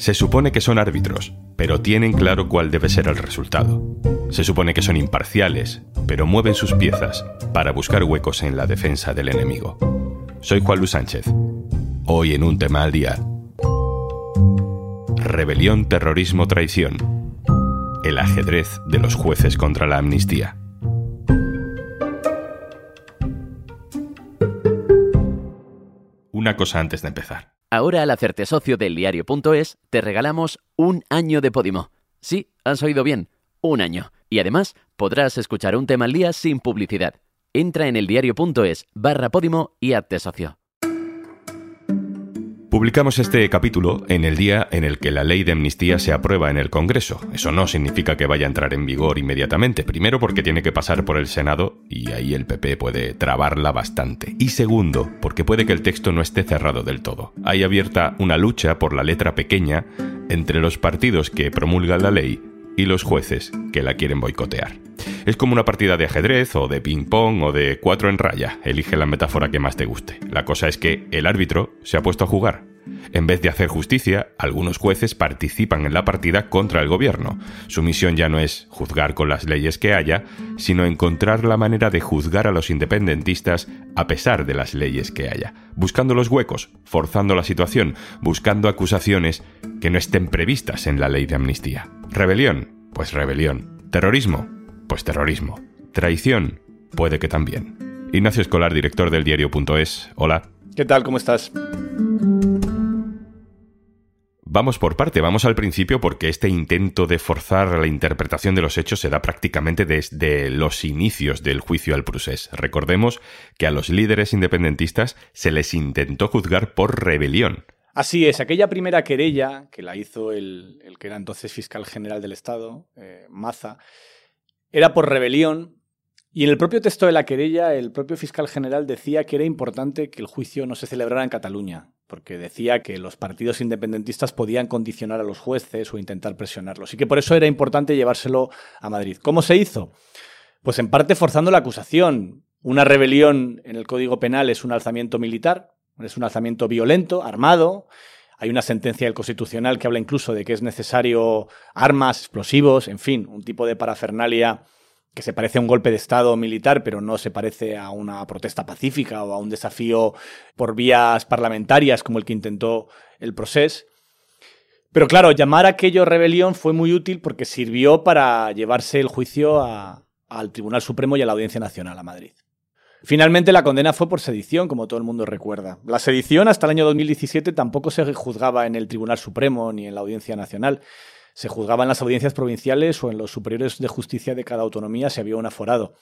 Se supone que son árbitros, pero tienen claro cuál debe ser el resultado. Se supone que son imparciales, pero mueven sus piezas para buscar huecos en la defensa del enemigo. Soy Juan Luis Sánchez. Hoy en un tema al día. Rebelión, terrorismo, traición. El ajedrez de los jueces contra la amnistía. Una cosa antes de empezar. Ahora al hacerte socio del diario.es te regalamos un año de Podimo. Sí, has oído bien, un año. Y además podrás escuchar un tema al día sin publicidad. Entra en eldiario.es barra Podimo y hazte socio. Publicamos este capítulo en el día en el que la ley de amnistía se aprueba en el Congreso. Eso no significa que vaya a entrar en vigor inmediatamente. Primero porque tiene que pasar por el Senado y ahí el PP puede trabarla bastante. Y segundo porque puede que el texto no esté cerrado del todo. Hay abierta una lucha por la letra pequeña entre los partidos que promulgan la ley y los jueces que la quieren boicotear. Es como una partida de ajedrez o de ping-pong o de cuatro en raya. Elige la metáfora que más te guste. La cosa es que el árbitro se ha puesto a jugar. En vez de hacer justicia, algunos jueces participan en la partida contra el gobierno. Su misión ya no es juzgar con las leyes que haya, sino encontrar la manera de juzgar a los independentistas a pesar de las leyes que haya, buscando los huecos, forzando la situación, buscando acusaciones que no estén previstas en la ley de amnistía. Rebelión, pues rebelión. Terrorismo, pues terrorismo. Traición, puede que también. Ignacio Escolar, director del diario.es. Hola. ¿Qué tal? ¿Cómo estás? Vamos por parte, vamos al principio porque este intento de forzar la interpretación de los hechos se da prácticamente desde los inicios del juicio al procés. Recordemos que a los líderes independentistas se les intentó juzgar por rebelión. Así es, aquella primera querella que la hizo el, que era entonces fiscal general del Estado, eh, Maza, era por rebelión y en el propio texto de la querella, el propio fiscal general decía que era importante que el juicio no se celebrara en Cataluña, porque decía que los partidos independentistas podían condicionar a los jueces o intentar presionarlos, y que por eso era importante llevárselo a Madrid. ¿Cómo se hizo? Pues en parte forzando la acusación. Una rebelión en el Código Penal es un alzamiento militar, es un alzamiento violento, armado. Hay una sentencia del Constitucional que habla incluso de que es necesario armas, explosivos, en fin, un tipo de parafernalia que se parece a un golpe de Estado militar, pero no se parece a una protesta pacífica o a un desafío por vías parlamentarias como el que intentó el proceso. Pero claro, llamar a aquello rebelión fue muy útil porque sirvió para llevarse el juicio al Tribunal Supremo y a la Audiencia Nacional a Madrid. Finalmente la condena fue por sedición, como todo el mundo recuerda. La sedición hasta el año 2017 tampoco se juzgaba en el Tribunal Supremo ni en la Audiencia Nacional, se juzgaba en las audiencias provinciales o en los superiores de justicia de cada autonomía si había un aforado.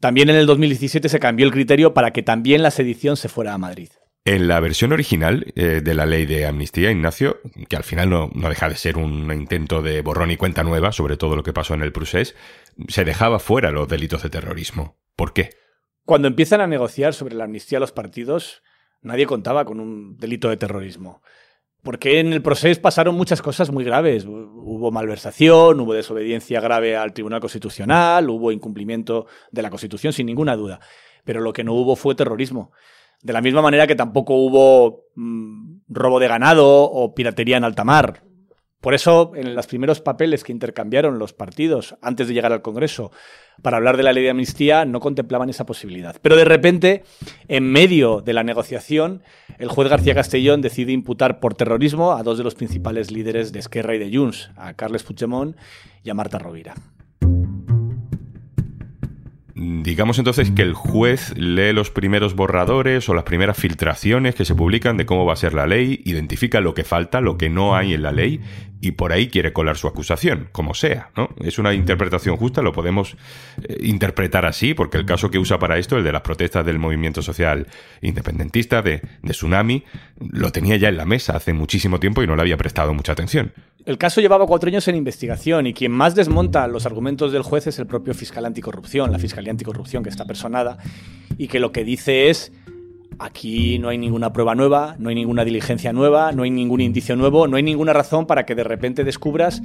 También en el 2017 se cambió el criterio para que también la sedición se fuera a Madrid. En la versión original eh, de la ley de amnistía, Ignacio, que al final no, no, deja de ser un intento de borrón y cuenta nueva sobre todo lo que pasó en el procés, se dejaba fuera los delitos de terrorismo. ¿Por qué? Cuando empiezan a negociar sobre la amnistía a los partidos, nadie contaba con un delito de terrorismo. Porque en el proceso pasaron muchas cosas muy graves. Hubo malversación, hubo desobediencia grave al Tribunal Constitucional, hubo incumplimiento de la Constitución, sin ninguna duda. Pero lo que no hubo fue terrorismo. De la misma manera que tampoco hubo mm, robo de ganado o piratería en alta mar. Por eso, en los primeros papeles que intercambiaron los partidos antes de llegar al Congreso para hablar de la ley de amnistía, no contemplaban esa posibilidad. Pero de repente, en medio de la negociación, el juez García Castellón decide imputar por terrorismo a dos de los principales líderes de Esquerra y de Junts, a Carles Puigdemont y a Marta Rovira. Digamos entonces que el juez lee los primeros borradores o las primeras filtraciones que se publican de cómo va a ser la ley, identifica lo que falta, lo que no hay en la ley y por ahí quiere colar su acusación, como sea, ¿no? Es una interpretación justa, lo podemos eh, interpretar así, porque el caso que usa para esto, el de las protestas del movimiento social independentista de, de Tsunami, lo tenía ya en la mesa hace muchísimo tiempo y no le había prestado mucha atención. El caso llevaba cuatro años en investigación y quien más desmonta los argumentos del juez es el propio fiscal anticorrupción, la Fiscalía Anticorrupción que está personada y que lo que dice es aquí no hay ninguna prueba nueva, no hay ninguna diligencia nueva, no hay ningún indicio nuevo, no hay ninguna razón para que de repente descubras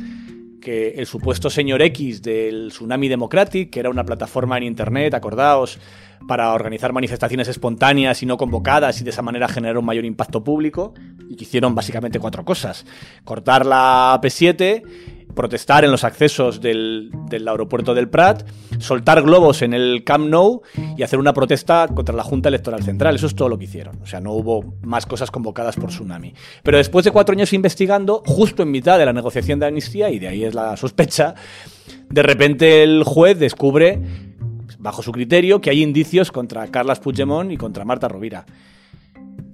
que el supuesto señor X del Tsunami Democratic, que era una plataforma en Internet, acordaos, para organizar manifestaciones espontáneas y no convocadas y de esa manera generar un mayor impacto público, y que hicieron básicamente cuatro cosas. Cortar la P7 protestar en los accesos del, aeropuerto del Prat, soltar globos en el Camp Nou y hacer una protesta contra la Junta Electoral Central. Eso es todo lo que hicieron. O sea, no hubo más cosas convocadas por Tsunami. Pero después de cuatro años investigando, justo en mitad de la negociación de amnistía, y de ahí es la sospecha, de repente el juez descubre, bajo su criterio, que hay indicios contra Carlas Puigdemont y contra Marta Rovira.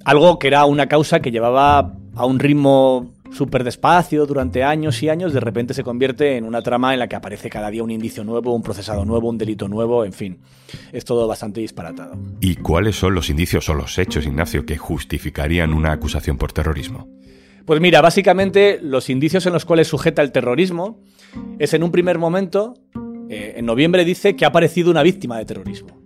Algo que era una causa que llevaba a un ritmo súper despacio durante años y años, de repente se convierte en una trama en la que aparece cada día un indicio nuevo, un procesado nuevo, un delito nuevo, en fin. Es todo bastante disparatado. ¿Y cuáles son los indicios o los hechos, Ignacio, que justificarían una acusación por terrorismo? Pues mira, básicamente los indicios en los cuales sujeta el terrorismo es en un primer momento, eh, en noviembre dice que ha aparecido una víctima de terrorismo.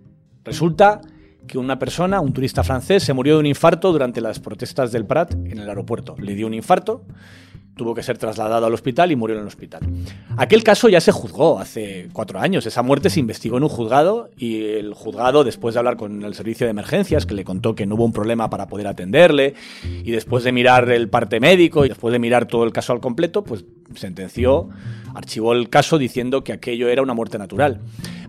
Resulta que una persona, un turista francés, se murió de un infarto durante las protestas del Prat en el aeropuerto. Le dio un infarto, tuvo que ser trasladado al hospital y murió en el hospital. Aquel caso ya se juzgó hace cuatro años. Esa muerte se investigó en un juzgado y el juzgado, después de hablar con el servicio de emergencias, que le contó que no hubo un problema para poder atenderle, y después de mirar el parte médico y después de mirar todo el caso al completo, pues sentenció, archivó el caso diciendo que aquello era una muerte natural.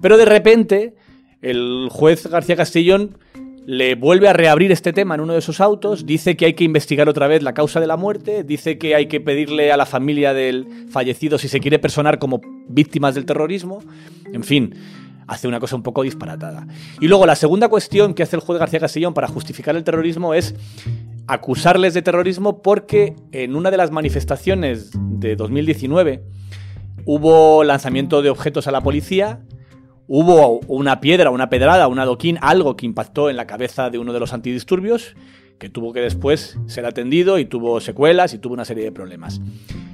Pero de repente el juez García Castellón le vuelve a reabrir este tema en uno de sus autos, dice que hay que investigar otra vez la causa de la muerte, dice que hay que pedirle a la familia del fallecido si se quiere personar como víctimas del terrorismo, en fin, hace una cosa un poco disparatada. Y luego la segunda cuestión que hace el juez García Castellón para justificar el terrorismo es acusarles de terrorismo porque en una de las manifestaciones de 2019 hubo lanzamiento de objetos a la policía, hubo una piedra, una pedrada, un adoquín, algo que impactó en la cabeza de uno de los antidisturbios, que tuvo que después ser atendido y tuvo secuelas y tuvo una serie de problemas.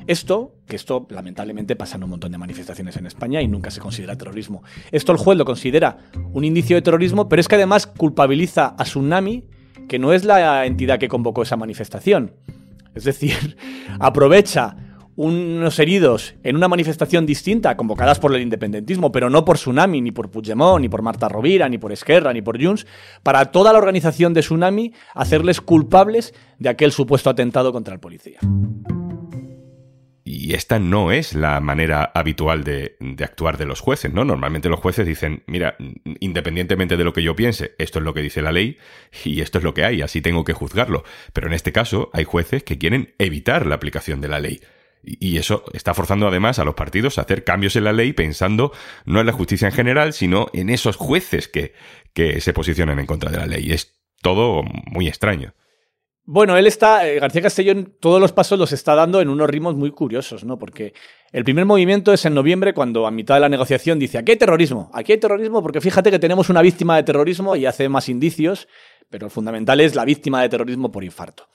Esto, que esto lamentablemente pasa en un montón de manifestaciones en España y nunca se considera terrorismo. Esto el juez lo considera un indicio de terrorismo, pero es que además culpabiliza a Tsunami, que no es la entidad que convocó esa manifestación. Es decir, aprovecha unos heridos en una manifestación distinta, convocadas por el independentismo, pero no por Tsunami, ni por Puigdemont, ni por Marta Rovira, ni por Esquerra, ni por Junts, para toda la organización de Tsunami hacerles culpables de aquel supuesto atentado contra el policía. Y esta no es la manera habitual de, de, actuar de los jueces, ¿no? Normalmente los jueces dicen, mira, independientemente de lo que yo piense, esto es lo que dice la ley y esto es lo que hay, así tengo que juzgarlo. Pero en este caso hay jueces que quieren evitar la aplicación de la ley. Y eso está forzando además a los partidos a hacer cambios en la ley pensando no en la justicia en general, sino en esos jueces que, que se posicionan en contra de la ley. Es todo muy extraño. Bueno, él está, eh, García Castellón, todos los pasos los está dando en unos ritmos muy curiosos, ¿no? Porque el primer movimiento es en noviembre, cuando a mitad de la negociación dice, aquí hay terrorismo, aquí hay terrorismo porque fíjate que tenemos una víctima de terrorismo y hace más indicios, pero el fundamental es la víctima de terrorismo por infarto.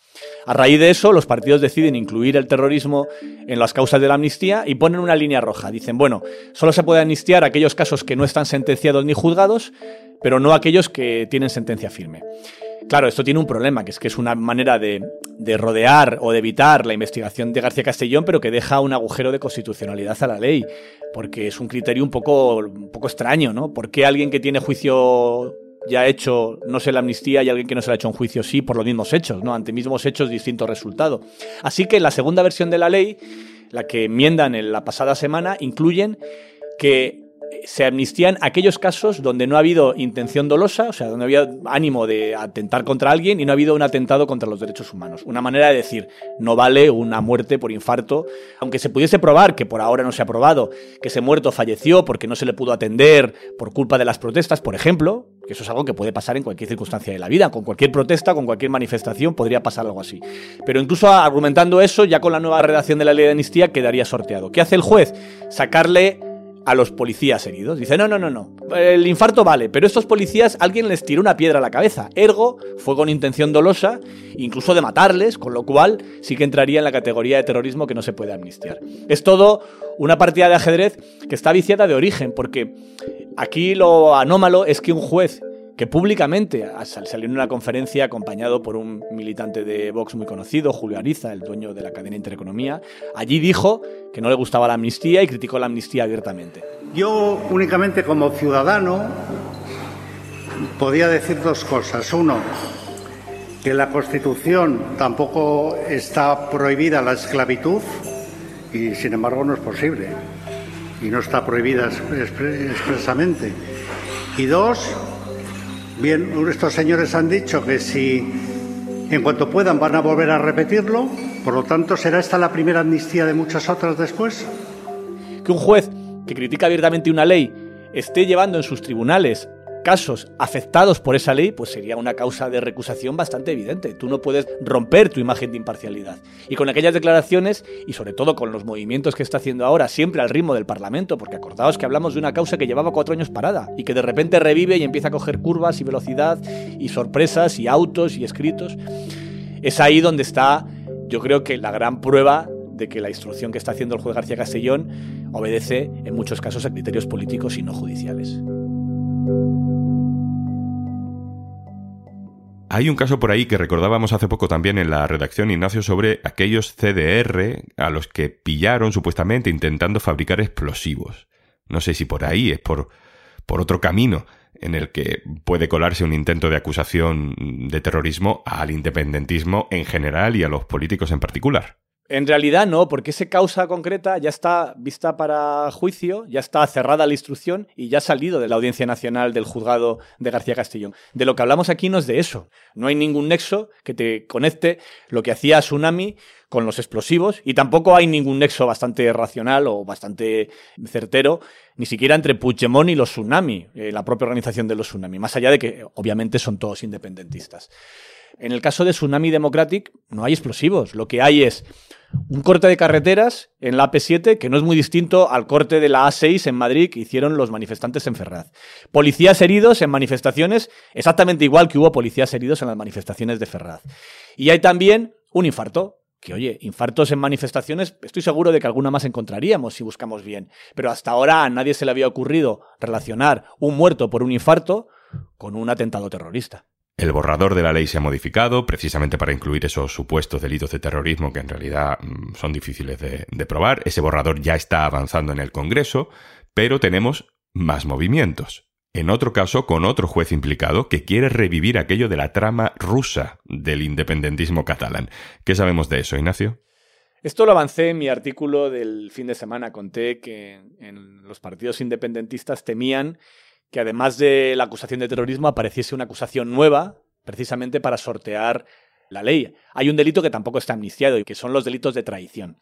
A raíz de eso, los partidos deciden incluir el terrorismo en las causas de la amnistía y ponen una línea roja. Dicen, bueno, solo se puede amnistiar aquellos casos que no están sentenciados ni juzgados, pero no aquellos que tienen sentencia firme. Claro, esto tiene un problema, que es que es una manera de, rodear o de evitar la investigación de García Castellón, pero que deja un agujero de constitucionalidad a la ley, porque es un criterio un poco, un poco extraño, ¿no? ¿Por qué alguien que tiene juicio ya ha hecho, no sé, la amnistía y alguien que no se le ha hecho un juicio sí por los mismos hechos, ¿no? Ante mismos hechos, distinto resultado. Así que la segunda versión de la ley, la que enmiendan en la pasada semana, incluyen que se amnistían aquellos casos donde no ha habido intención dolosa, o sea, donde había ánimo de atentar contra alguien y no ha habido un atentado contra los derechos humanos. Una manera de decir, no vale una muerte por infarto, aunque se pudiese probar, que por ahora no se ha probado, que ese muerto falleció porque no se le pudo atender por culpa de las protestas, por ejemplo, eso es algo que puede pasar en cualquier circunstancia de la vida, con cualquier protesta, con cualquier manifestación, podría pasar algo así. Pero incluso argumentando eso, ya con la nueva redacción de la ley de amnistía quedaría sorteado. ¿Qué hace el juez? Sacarle a los policías heridos. Dice, no, no, no, no. El infarto vale, pero estos policías alguien les tiró una piedra a la cabeza. Ergo, fue con intención dolosa, incluso de matarles, con lo cual sí que entraría en la categoría de terrorismo que no se puede amnistiar. Es todo una partida de ajedrez que está viciada de origen, porque aquí lo anómalo es que un juez que públicamente salió en una conferencia acompañado por un militante de Vox muy conocido, Julio Ariza, el dueño de la cadena Intereconomía. Allí dijo que no le gustaba la amnistía y criticó la amnistía abiertamente. Yo únicamente como ciudadano podía decir dos cosas. Uno, que en la Constitución tampoco está prohibida la esclavitud y sin embargo no es posible y no está prohibida expresamente. Y dos, bien, estos señores han dicho que si en cuanto puedan van a volver a repetirlo, por lo tanto, ¿será esta la primera amnistía de muchas otras después? Que un juez que critica abiertamente una ley esté llevando en sus tribunales casos afectados por esa ley, pues sería una causa de recusación bastante evidente. Tú no puedes romper tu imagen de imparcialidad. Y con aquellas declaraciones, y sobre todo con los movimientos que está haciendo ahora, siempre al ritmo del Parlamento, porque acordaos que hablamos de una causa que llevaba cuatro años parada y que de repente revive y empieza a coger curvas y velocidad y sorpresas y autos y escritos. Es ahí donde está, yo creo que la gran prueba de que la instrucción que está haciendo el juez García Castellón obedece en muchos casos a criterios políticos y no judiciales. Hay un caso por ahí que recordábamos hace poco también en la redacción, Ignacio, sobre aquellos CDR a los que pillaron supuestamente intentando fabricar explosivos. No sé si por ahí es por, por otro camino en el que puede colarse un intento de acusación de terrorismo al independentismo en general y a los políticos en particular. En realidad no, porque esa causa concreta ya está vista para juicio, ya está cerrada la instrucción y ya ha salido de la Audiencia Nacional del juzgado de García Castellón. De lo que hablamos aquí no es de eso. No hay ningún nexo que te conecte lo que hacía Tsunami con los explosivos y tampoco hay ningún nexo bastante racional o bastante certero, ni siquiera entre Puigdemont y los Tsunami, eh, la propia organización de los Tsunami, más allá de que obviamente son todos independentistas. En el caso de Tsunami Democratic no hay explosivos, lo que hay es un corte de carreteras en la AP7 que no es muy distinto al corte de la A6 en Madrid que hicieron los manifestantes en Ferraz. Policías heridos en manifestaciones, exactamente igual que hubo policías heridos en las manifestaciones de Ferraz. Y hay también un infarto, que oye, infartos en manifestaciones, estoy seguro de que alguna más encontraríamos si buscamos bien. Pero hasta ahora a nadie se le había ocurrido relacionar un muerto por un infarto con un atentado terrorista. El borrador de la ley se ha modificado precisamente para incluir esos supuestos delitos de terrorismo que en realidad mm, son difíciles de, probar. Ese borrador ya está avanzando en el Congreso, pero tenemos más movimientos. En otro caso, con otro juez implicado que quiere revivir aquello de la trama rusa del independentismo catalán. ¿Qué sabemos de eso, Ignacio? Esto lo avancé en mi artículo del fin de semana. Conté que los partidos independentistas temían que además de la acusación de terrorismo apareciese una acusación nueva, precisamente para sortear la ley. Hay un delito que tampoco está amnistiado y que son los delitos de traición.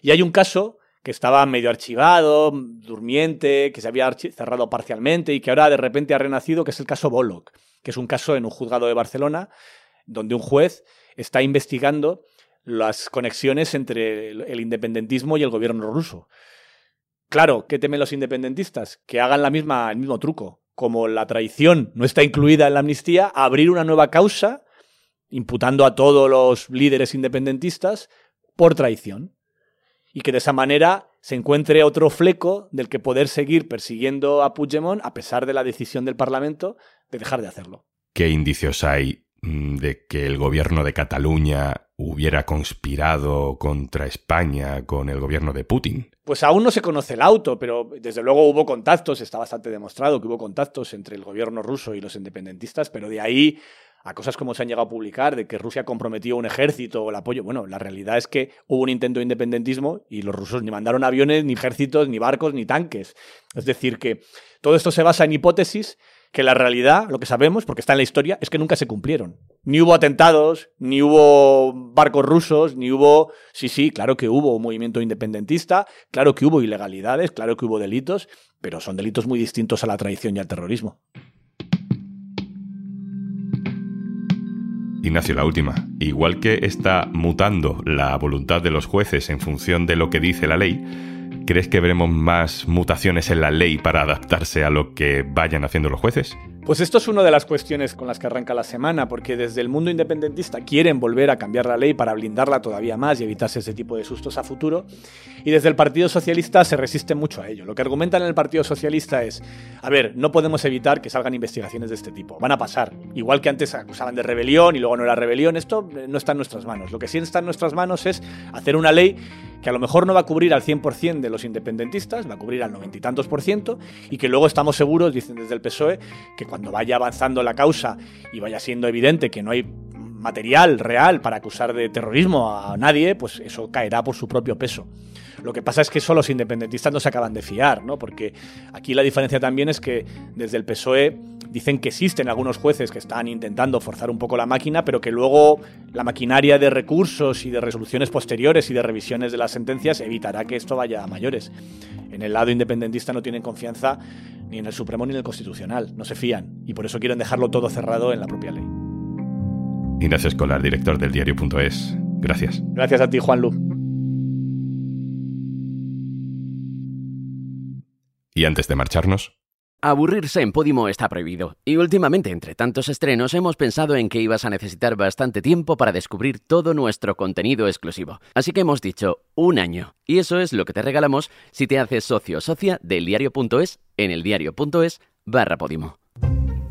Y hay un caso que estaba medio archivado, durmiente, que se había cerrado parcialmente y que ahora de repente ha renacido, que es el caso Bollock, que es un caso en un juzgado de Barcelona donde un juez está investigando las conexiones entre el independentismo y el gobierno ruso. Claro, ¿qué temen los independentistas? Que hagan la misma, el mismo truco. Como la traición no está incluida en la amnistía, abrir una nueva causa imputando a todos los líderes independentistas por traición. Y que de esa manera se encuentre otro fleco del que poder seguir persiguiendo a Puigdemont a pesar de la decisión del Parlamento de dejar de hacerlo. ¿Qué indicios hay mm, de que el gobierno de Cataluña hubiera conspirado contra España con el gobierno de Putin? Pues aún no se conoce el auto, pero desde luego hubo contactos, está bastante demostrado que hubo contactos entre el gobierno ruso y los independentistas, pero de ahí a cosas como se han llegado a publicar, de que Rusia comprometió un ejército o el apoyo. Bueno, la realidad es que hubo un intento de independentismo y los rusos ni mandaron aviones, ni ejércitos, ni barcos, ni tanques. Es decir, que todo esto se basa en hipótesis que la realidad, lo que sabemos, porque está en la historia, es que nunca se cumplieron. Ni hubo atentados, ni hubo barcos rusos, ni hubo... Sí, sí, claro que hubo un movimiento independentista, claro que hubo ilegalidades, claro que hubo delitos, pero son delitos muy distintos a la traición y al terrorismo. Ignacio, la última. Igual que está mutando la voluntad de los jueces en función de lo que dice la ley, crees que veremos más mutaciones en la ley para adaptarse a lo que vayan haciendo los jueces? Pues esto es una de las cuestiones con las que arranca la semana, porque desde el mundo independentista quieren volver a cambiar la ley para blindarla todavía más y evitarse ese tipo de sustos a futuro, y desde el Partido Socialista se resiste mucho a ello. Lo que argumentan en el Partido Socialista es, a ver, no podemos evitar que salgan investigaciones de este tipo, van a pasar, igual que antes acusaban de rebelión y luego no era rebelión, esto no está en nuestras manos. Lo que sí está en nuestras manos es hacer una ley que a lo mejor no va a cubrir al 100% de los independentistas, va a cubrir al noventa y tantos por ciento, y que luego estamos seguros, dicen desde el PSOE, que cuando vaya avanzando la causa y vaya siendo evidente que no hay material real para acusar de terrorismo a nadie, pues eso caerá por su propio peso. Lo que pasa es que eso los independentistas no se acaban de fiar, ¿no? Porque aquí la diferencia también es que desde el PSOE dicen que existen algunos jueces que están intentando forzar un poco la máquina, pero que luego la maquinaria de recursos y de resoluciones posteriores y de revisiones de las sentencias evitará que esto vaya a mayores. En el lado independentista no tienen confianza ni en el Supremo ni en el Constitucional, no se fían, y por eso quieren dejarlo todo cerrado en la propia ley. Ignacio Escolar, director del diario.es. Gracias. Gracias a ti, Juan Lu. Y antes de marcharnos, Aburrirse en Podimo está prohibido, y últimamente entre tantos estrenos hemos pensado en que ibas a necesitar bastante tiempo para descubrir todo nuestro contenido exclusivo. Así que hemos dicho un año, y eso es lo que te regalamos si te haces socio o socia del diario.es en el diario.es barra Podimo.